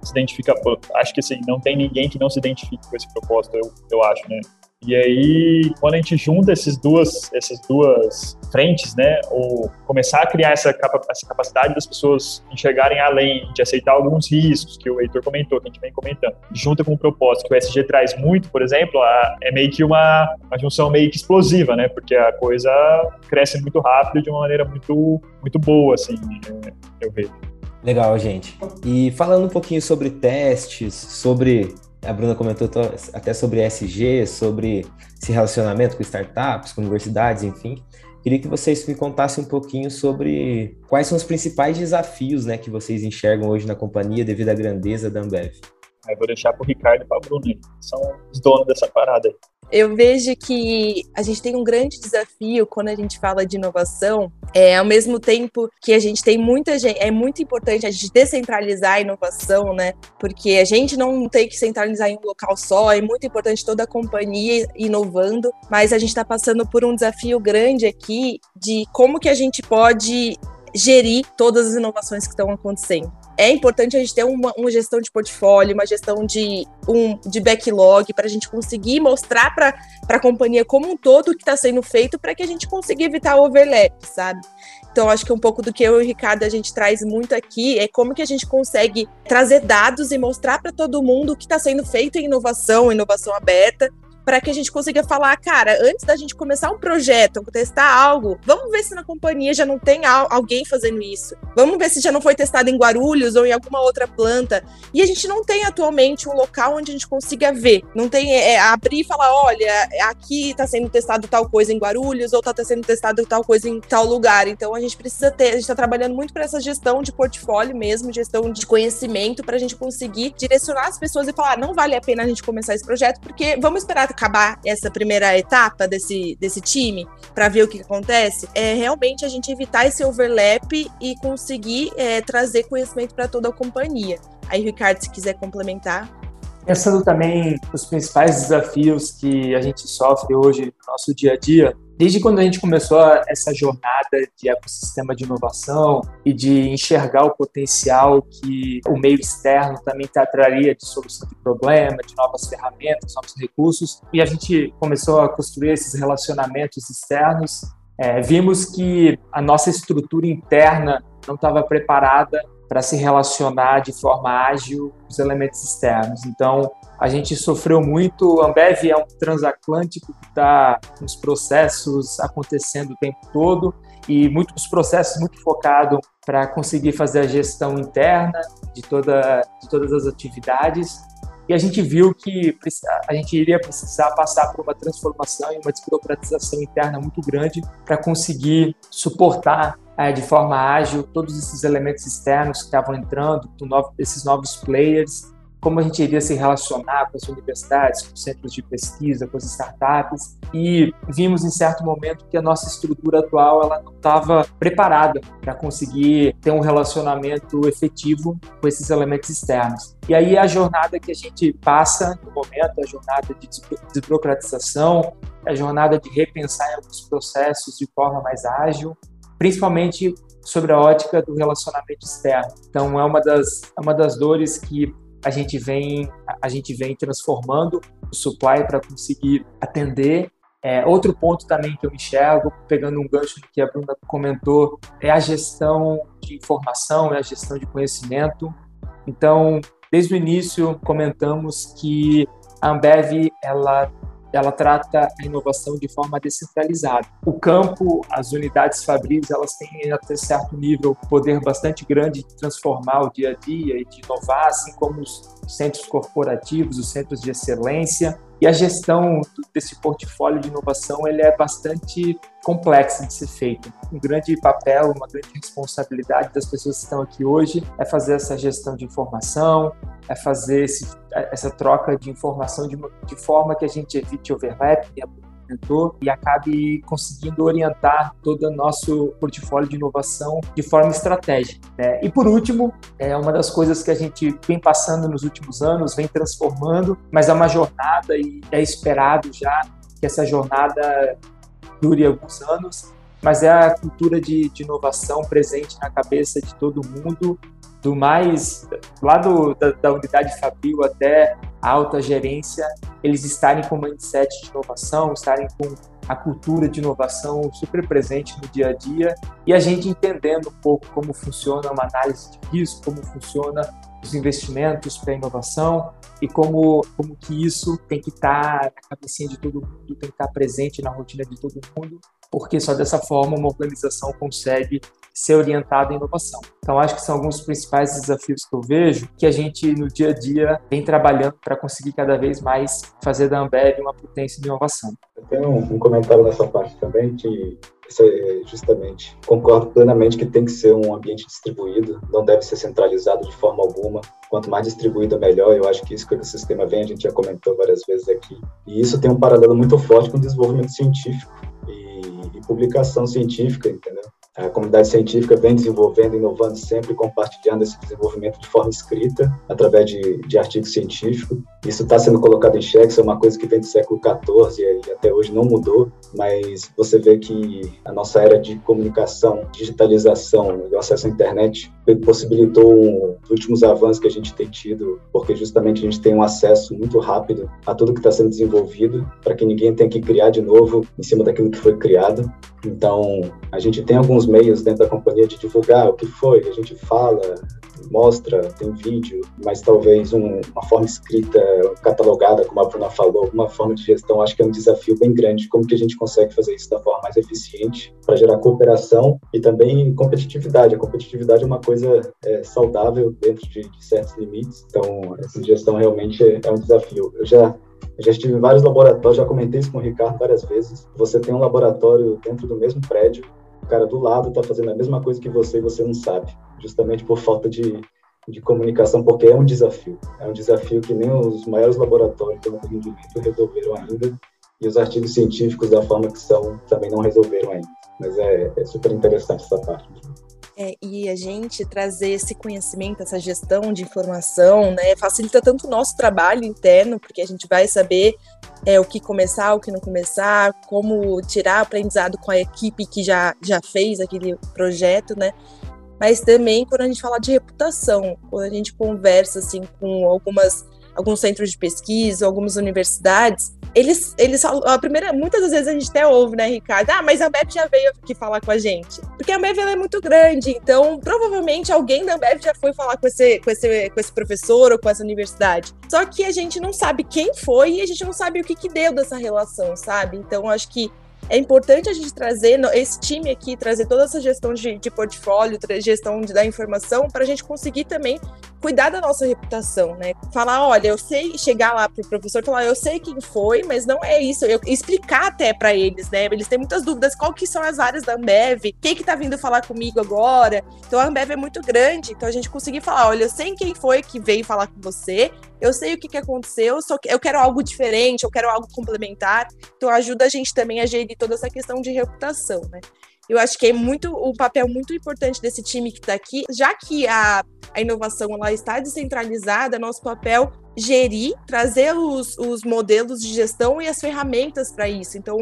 se identifica. Acho que assim, não tem ninguém que não se identifique com esse propósito, eu, eu acho, né? E aí, quando a gente junta esses duas, essas duas frentes, né, ou começar a criar essa, essa capacidade das pessoas enxergarem além, de aceitar alguns riscos que o Heitor comentou, que a gente vem comentando, junta com o propósito que o SG traz muito, por exemplo, a, é meio que uma, uma junção meio que explosiva, né, porque a coisa cresce muito rápido de uma maneira muito, muito boa, assim, eu vejo. Legal, gente. E falando um pouquinho sobre testes, sobre. A Bruna comentou até sobre SG, sobre esse relacionamento com startups, com universidades, enfim. Queria que vocês me contassem um pouquinho sobre quais são os principais desafios né, que vocês enxergam hoje na companhia devido à grandeza da Ambev. Aí vou deixar para o Ricardo e para a Bruna, que são os donos dessa parada. Eu vejo que a gente tem um grande desafio quando a gente fala de inovação, é ao mesmo tempo que a gente tem muita gente, é muito importante a gente descentralizar a inovação, né? Porque a gente não tem que centralizar em um local só, é muito importante toda a companhia inovando, mas a gente está passando por um desafio grande aqui de como que a gente pode gerir todas as inovações que estão acontecendo é importante a gente ter uma, uma gestão de portfólio, uma gestão de, um, de backlog, para a gente conseguir mostrar para a companhia como um todo o que está sendo feito, para que a gente consiga evitar o overlap, sabe? Então, acho que um pouco do que eu e o Ricardo a gente traz muito aqui é como que a gente consegue trazer dados e mostrar para todo mundo o que está sendo feito em inovação, inovação aberta, para que a gente consiga falar, cara, antes da gente começar um projeto, testar algo, vamos ver se na companhia já não tem alguém fazendo isso. Vamos ver se já não foi testado em Guarulhos ou em alguma outra planta. E a gente não tem atualmente um local onde a gente consiga ver. Não tem é, é abrir e falar, olha, aqui está sendo testado tal coisa em Guarulhos ou está sendo testado tal coisa em tal lugar. Então a gente precisa ter, a gente está trabalhando muito para essa gestão de portfólio mesmo, gestão de conhecimento, para a gente conseguir direcionar as pessoas e falar, não vale a pena a gente começar esse projeto, porque vamos esperar acabar essa primeira etapa desse, desse time para ver o que acontece, é realmente a gente evitar esse overlap e conseguir é, trazer conhecimento para toda a companhia. Aí, Ricardo, se quiser complementar. Pensando também nos principais desafios que a gente sofre hoje no nosso dia a dia, Desde quando a gente começou essa jornada de ecossistema de inovação e de enxergar o potencial que o meio externo também traria de solução de problema, de novas ferramentas, novos recursos, e a gente começou a construir esses relacionamentos externos, é, vimos que a nossa estrutura interna não estava preparada para se relacionar de forma ágil com os elementos externos. Então, a gente sofreu muito. A Ambev é um transatlântico que está com os processos acontecendo o tempo todo e muitos processos muito focados para conseguir fazer a gestão interna de, toda, de todas as atividades. E a gente viu que a gente iria precisar passar por uma transformação e uma desburocratização interna muito grande para conseguir suportar é, de forma ágil todos esses elementos externos que estavam entrando, esses novos players, como a gente iria se relacionar com as universidades, com os centros de pesquisa, com as startups, e vimos em certo momento que a nossa estrutura atual ela não estava preparada para conseguir ter um relacionamento efetivo com esses elementos externos. E aí a jornada que a gente passa no momento, a jornada de desburocratização, a jornada de repensar alguns processos de forma mais ágil, principalmente sobre a ótica do relacionamento externo. Então, é uma das, é uma das dores que a gente vem, a gente vem transformando o supply para conseguir atender. É, outro ponto também que eu enxergo, pegando um gancho que a Bruna comentou, é a gestão de informação, é a gestão de conhecimento. Então, desde o início, comentamos que a Ambev ela ela trata a inovação de forma descentralizada. O campo, as unidades fabris, elas têm até certo nível poder bastante grande de transformar o dia a dia e de inovar, assim como os centros corporativos, os centros de excelência. E a gestão desse portfólio de inovação ele é bastante complexa de ser feito. Um grande papel, uma grande responsabilidade das pessoas que estão aqui hoje é fazer essa gestão de informação, é fazer esse, essa troca de informação de, de forma que a gente evite overlap, e acabe conseguindo orientar todo o nosso portfólio de inovação de forma estratégica. Né? E por último, é uma das coisas que a gente vem passando nos últimos anos, vem transformando, mas é uma jornada e é esperado já que essa jornada dure alguns anos, mas é a cultura de, de inovação presente na cabeça de todo mundo do mais lá do, da, da, unidade fabril até a alta gerência, eles estarem com o mindset de inovação, estarem com a cultura de inovação super presente no dia a dia e a gente entendendo um pouco como funciona uma análise de risco, como funciona os investimentos para inovação e como, como que isso tem que estar na cabecinha de todo mundo, tem que estar presente na rotina de todo mundo, porque só dessa forma uma organização consegue ser orientado em inovação. Então, acho que são alguns dos principais desafios que eu vejo que a gente, no dia a dia, vem trabalhando para conseguir cada vez mais fazer da Ambev uma potência de inovação. Eu tenho um comentário nessa parte também, que justamente concordo plenamente que tem que ser um ambiente distribuído, não deve ser centralizado de forma alguma. Quanto mais distribuído, melhor. Eu acho que isso que o ecossistema vem, a gente já comentou várias vezes aqui. E isso tem um paralelo muito forte com o desenvolvimento científico e, e publicação científica, entendeu? A comunidade científica vem desenvolvendo, inovando sempre, compartilhando esse desenvolvimento de forma escrita, através de, de artigos científicos. Isso está sendo colocado em xeque, isso é uma coisa que vem do século XIV e até hoje não mudou, mas você vê que a nossa era de comunicação, digitalização, o acesso à internet possibilitou os últimos avanços que a gente tem tido, porque justamente a gente tem um acesso muito rápido a tudo que está sendo desenvolvido, para que ninguém tenha que criar de novo em cima daquilo que foi criado. Então, a gente tem alguns meios dentro da companhia de divulgar o que foi, a gente fala, mostra, tem vídeo, mas talvez um, uma forma escrita, catalogada, como a Bruna falou, uma forma de gestão, acho que é um desafio bem grande. Como que a gente consegue fazer isso da forma mais eficiente para gerar cooperação e também competitividade? A competitividade é uma coisa é, saudável dentro de, de, certos limites, então essa gestão realmente é, é um desafio. Eu já eu já estive em vários laboratórios, já comentei isso com o Ricardo várias vezes. Você tem um laboratório dentro do mesmo prédio, o cara do lado está fazendo a mesma coisa que você e você não sabe, justamente por falta de, de comunicação, porque é um desafio. É um desafio que nem os maiores laboratórios do rendimento resolveram ainda, e os artigos científicos, da forma que são, também não resolveram ainda. Mas é, é super interessante essa parte. É, e a gente trazer esse conhecimento, essa gestão de informação, né, facilita tanto o nosso trabalho interno, porque a gente vai saber é, o que começar, o que não começar, como tirar aprendizado com a equipe que já, já fez aquele projeto, né? Mas também quando a gente fala de reputação, quando a gente conversa assim com algumas alguns centros de pesquisa, algumas universidades, eles, eles a primeira, muitas das vezes a gente até ouve, né, Ricardo? Ah, mas a Ambev já veio aqui falar com a gente. Porque a Ambev é muito grande, então provavelmente alguém da Ambev já foi falar com esse, com, esse, com esse professor ou com essa universidade. Só que a gente não sabe quem foi e a gente não sabe o que, que deu dessa relação, sabe? Então acho que é importante a gente trazer esse time aqui, trazer toda essa gestão de, de portfólio, gestão de, da informação, para a gente conseguir também cuidar da nossa reputação, né? Falar, olha, eu sei chegar lá pro professor, falar, eu sei quem foi, mas não é isso. Eu explicar até para eles, né? Eles têm muitas dúvidas, qual que são as áreas da Ambev, quem que tá vindo falar comigo agora. Então a Ambev é muito grande, então a gente conseguir falar, olha, eu sei quem foi que veio falar com você, eu sei o que, que aconteceu, só que eu quero algo diferente, eu quero algo complementar. Então ajuda a gente também a gerir toda essa questão de reputação, né? Eu acho que é muito o um papel muito importante desse time que está aqui, já que a, a inovação ela está descentralizada, nosso papel gerir, trazer os, os modelos de gestão e as ferramentas para isso. Então,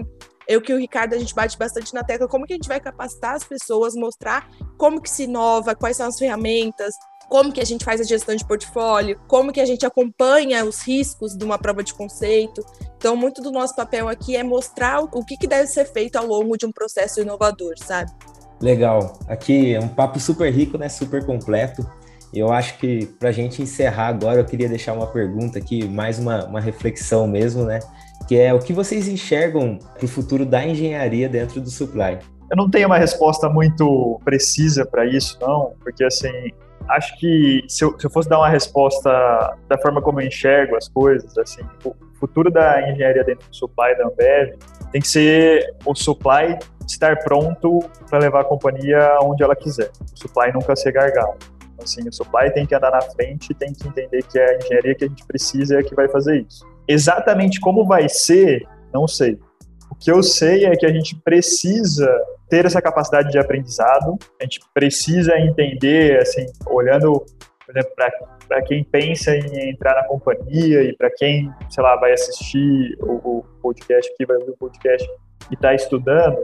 eu que o Ricardo a gente bate bastante na tecla como que a gente vai capacitar as pessoas, mostrar como que se inova, quais são as ferramentas, como que a gente faz a gestão de portfólio, como que a gente acompanha os riscos de uma prova de conceito. Então, muito do nosso papel aqui é mostrar o que, que deve ser feito ao longo de um processo inovador, sabe? Legal. Aqui é um papo super rico, né? Super completo. Eu acho que para a gente encerrar agora, eu queria deixar uma pergunta aqui, mais uma, uma reflexão mesmo, né? Que é o que vocês enxergam para o futuro da engenharia dentro do supply? Eu não tenho uma resposta muito precisa para isso, não, porque assim, acho que se eu, se eu, fosse dar uma resposta da forma como eu enxergo as coisas, assim, o futuro da engenharia dentro do supply da Ambev tem que ser o supply estar pronto para levar a companhia onde ela quiser. O supply nunca ser gargalo. Assim, o supply tem que andar na frente, tem que entender que é a engenharia que a gente precisa é que vai fazer isso. Exatamente como vai ser, não sei. Que eu sei é que a gente precisa ter essa capacidade de aprendizado, a gente precisa entender, assim, olhando, por exemplo, para quem pensa em entrar na companhia e para quem, sei lá, vai assistir o, o podcast aqui, vai ouvir o podcast e está estudando,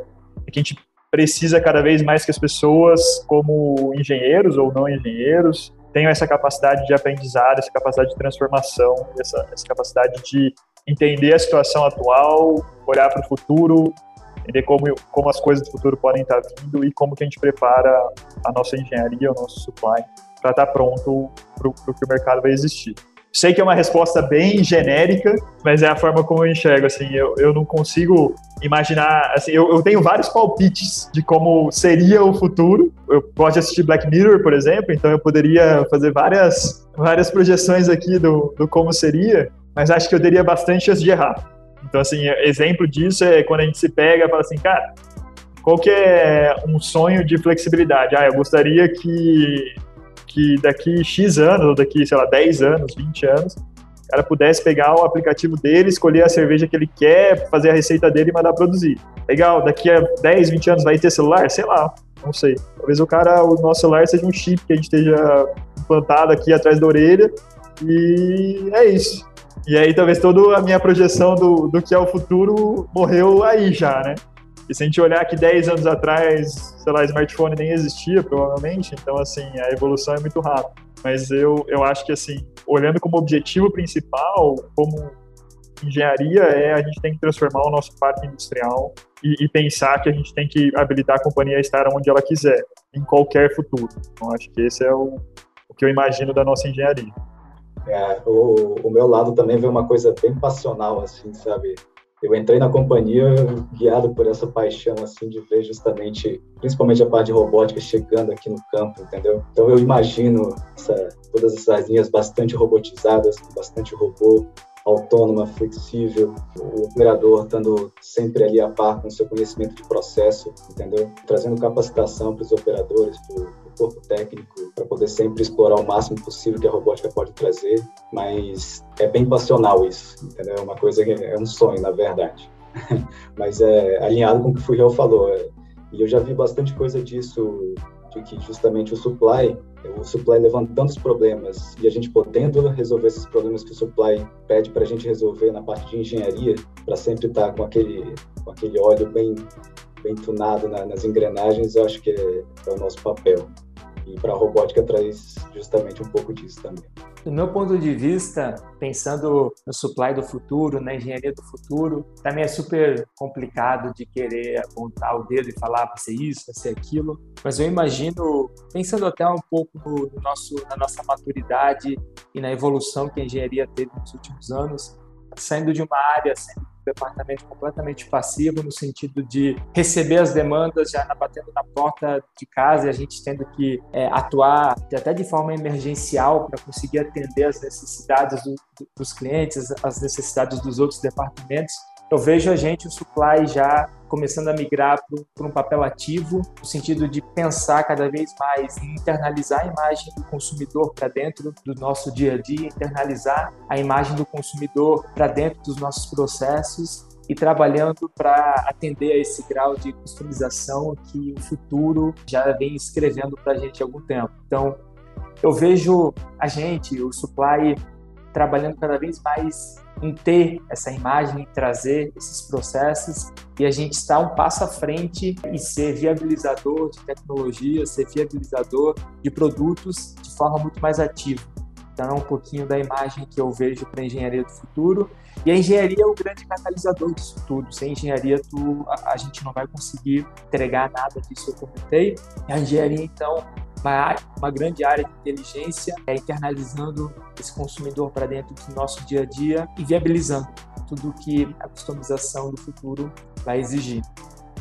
é que a gente precisa cada vez mais que as pessoas, como engenheiros ou não engenheiros, tenham essa capacidade de aprendizado, essa capacidade de transformação, essa, essa capacidade de entender a situação atual, olhar para o futuro, entender como, como as coisas do futuro podem estar vindo e como que a gente prepara a nossa engenharia, o nosso supply, para estar pronto para o que o mercado vai existir. Sei que é uma resposta bem genérica, mas é a forma como eu enxergo. Assim, eu, eu não consigo imaginar. Assim, eu, eu tenho vários palpites de como seria o futuro. Eu gosto de assistir Black Mirror, por exemplo, então eu poderia fazer várias, várias projeções aqui do, do como seria, mas acho que eu teria bastante chance de errar. Então, assim, exemplo disso é quando a gente se pega e fala assim, cara, qual que é um sonho de flexibilidade? Ah, eu gostaria que que daqui X anos, ou daqui, sei lá, 10 anos, 20 anos, o cara pudesse pegar o aplicativo dele, escolher a cerveja que ele quer, fazer a receita dele e mandar produzir. Legal, daqui a 10, 20 anos vai ter celular? Sei lá, não sei. Talvez o cara, o nosso celular seja um chip que a gente esteja implantado aqui atrás da orelha e é isso. E aí talvez toda a minha projeção do, do que é o futuro morreu aí já, né? E se a gente olhar que 10 anos atrás, sei lá, smartphone nem existia, provavelmente, então, assim, a evolução é muito rápida. Mas eu, eu acho que, assim, olhando como objetivo principal, como engenharia, é a gente tem que transformar o nosso parque industrial e, e pensar que a gente tem que habilitar a companhia a estar onde ela quiser, em qualquer futuro. Então, acho que esse é o, o que eu imagino da nossa engenharia. É, o, o meu lado também vê uma coisa bem passional, assim, sabe? eu entrei na companhia guiado por essa paixão assim de ver justamente, principalmente a parte de robótica chegando aqui no campo, entendeu? Então eu imagino essa, todas essas linhas bastante robotizadas, bastante robô, autônoma, flexível, o operador estando sempre ali a par com seu conhecimento de processo, entendeu? Trazendo capacitação para os operadores, para o corpo técnico, para poder sempre explorar o máximo possível que a robótica pode trazer, mas é bem passional isso, entendeu? É uma coisa que é um sonho, na verdade. mas é alinhado com o que o Furiel falou. É, e eu já vi bastante coisa disso, de que justamente o supply o supply levantando os problemas e a gente podendo resolver esses problemas que o supply pede para a gente resolver na parte de engenharia, para sempre estar tá com aquele, com aquele óleo bem, bem tunado na, nas engrenagens, eu acho que é, é o nosso papel. E para a robótica traz justamente um pouco disso também. Do meu ponto de vista, pensando no supply do futuro, na engenharia do futuro, também é super complicado de querer apontar o dedo e falar vai ser isso, vai ser aquilo. Mas eu imagino, pensando até um pouco no nosso, na nossa maturidade e na evolução que a engenharia teve nos últimos anos, saindo de uma área, sendo departamento completamente passivo, no sentido de receber as demandas já batendo na porta de casa e a gente tendo que é, atuar até de forma emergencial para conseguir atender as necessidades do, dos clientes, as necessidades dos outros departamentos eu vejo a gente, o supply, já começando a migrar para um papel ativo, no sentido de pensar cada vez mais em internalizar a imagem do consumidor para dentro do nosso dia a dia, internalizar a imagem do consumidor para dentro dos nossos processos e trabalhando para atender a esse grau de customização que o futuro já vem escrevendo para a gente há algum tempo. Então, eu vejo a gente, o supply, trabalhando cada vez mais em ter essa imagem e trazer esses processos e a gente está um passo à frente e ser viabilizador de tecnologia, ser viabilizador de produtos de forma muito mais ativa. Então, é um pouquinho da imagem que eu vejo para a engenharia do futuro. E a engenharia é o grande catalisador disso tudo. Sem engenharia, tu, a, a gente não vai conseguir entregar nada disso que eu comentei. A engenharia, então, uma, uma grande área de inteligência, é, internalizando esse consumidor para dentro do nosso dia a dia e viabilizando tudo que a customização do futuro vai exigir.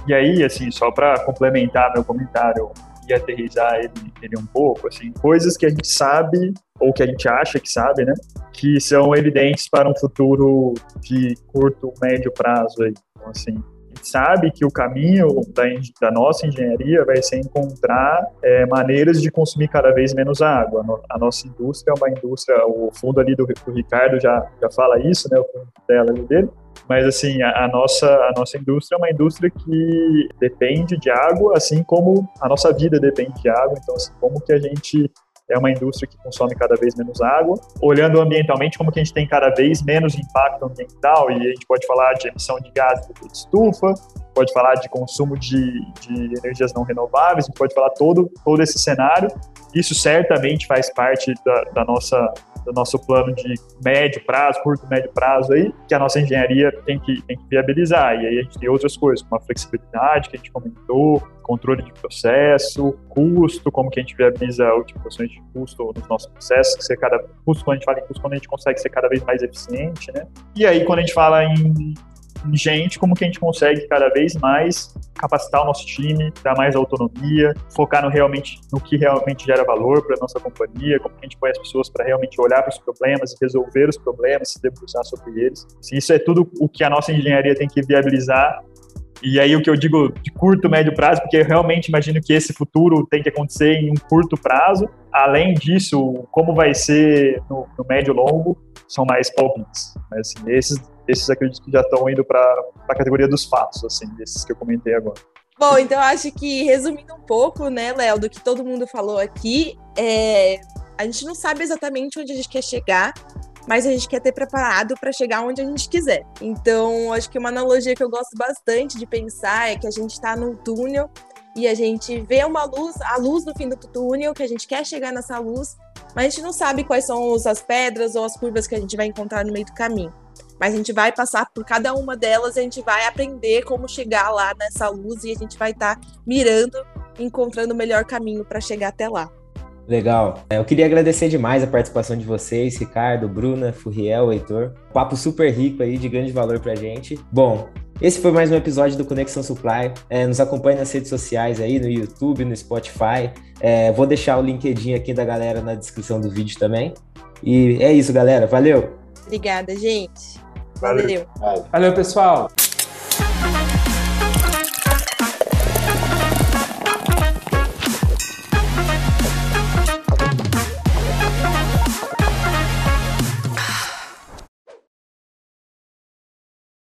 E aí, assim, só para complementar meu comentário e aterrizar ele, ele, um pouco, assim, coisas que a gente sabe ou que a gente acha que sabe, né, que são evidentes para um futuro de curto, médio prazo aí. Então, assim, sabe que o caminho da, da nossa engenharia vai ser encontrar é, maneiras de consumir cada vez menos água. A nossa indústria é uma indústria, o fundo ali do, do Ricardo já, já fala isso, né, o fundo dela ali dele, mas assim a, a, nossa a nossa indústria é uma indústria que depende de água assim como a nossa vida depende de água então assim, como que a gente é uma indústria que consome cada vez menos água. Olhando ambientalmente, como que a gente tem cada vez menos impacto ambiental, e a gente pode falar de emissão de gases de estufa, pode falar de consumo de, de energias não renováveis, a gente pode falar todo, todo esse cenário. Isso certamente faz parte da, da nossa do nosso plano de médio prazo, curto, médio prazo aí, que a nossa engenharia tem que, tem que viabilizar. E aí a gente tem outras coisas, como a flexibilidade que a gente comentou, controle de processo, custo, como que a gente viabiliza otimizações de custo nos nossos processos, que ser cada custo, quando a gente fala em custo, quando a gente consegue ser cada vez mais eficiente, né? E aí, quando a gente fala em gente, como que a gente consegue cada vez mais capacitar o nosso time, dar mais autonomia, focar no realmente no que realmente gera valor para a nossa companhia, como que a gente põe as pessoas para realmente olhar para os problemas resolver os problemas, se debruçar sobre eles. Assim, isso é tudo o que a nossa engenharia tem que viabilizar e aí o que eu digo de curto, médio prazo, porque eu realmente imagino que esse futuro tem que acontecer em um curto prazo. Além disso, como vai ser no, no médio e longo, são mais palpites. Mas assim, esses, esses acredito que já estão indo para a categoria dos fatos, assim, desses que eu comentei agora. Bom, então acho que resumindo um pouco, né, Léo, do que todo mundo falou aqui, é, a gente não sabe exatamente onde a gente quer chegar, mas a gente quer ter preparado para chegar onde a gente quiser. Então, acho que uma analogia que eu gosto bastante de pensar é que a gente está num túnel e a gente vê uma luz, a luz no fim do túnel, que a gente quer chegar nessa luz, mas a gente não sabe quais são as pedras ou as curvas que a gente vai encontrar no meio do caminho. Mas a gente vai passar por cada uma delas, a gente vai aprender como chegar lá nessa luz e a gente vai estar tá mirando, encontrando o melhor caminho para chegar até lá. Legal. É, eu queria agradecer demais a participação de vocês, Ricardo, Bruna, Furriel, Heitor. Papo super rico aí, de grande valor pra gente. Bom, esse foi mais um episódio do Conexão Supply. É, nos acompanhe nas redes sociais aí, no YouTube, no Spotify. É, vou deixar o LinkedIn aqui da galera na descrição do vídeo também. E é isso, galera. Valeu! Obrigada, gente. Valeu, Valeu, Valeu pessoal!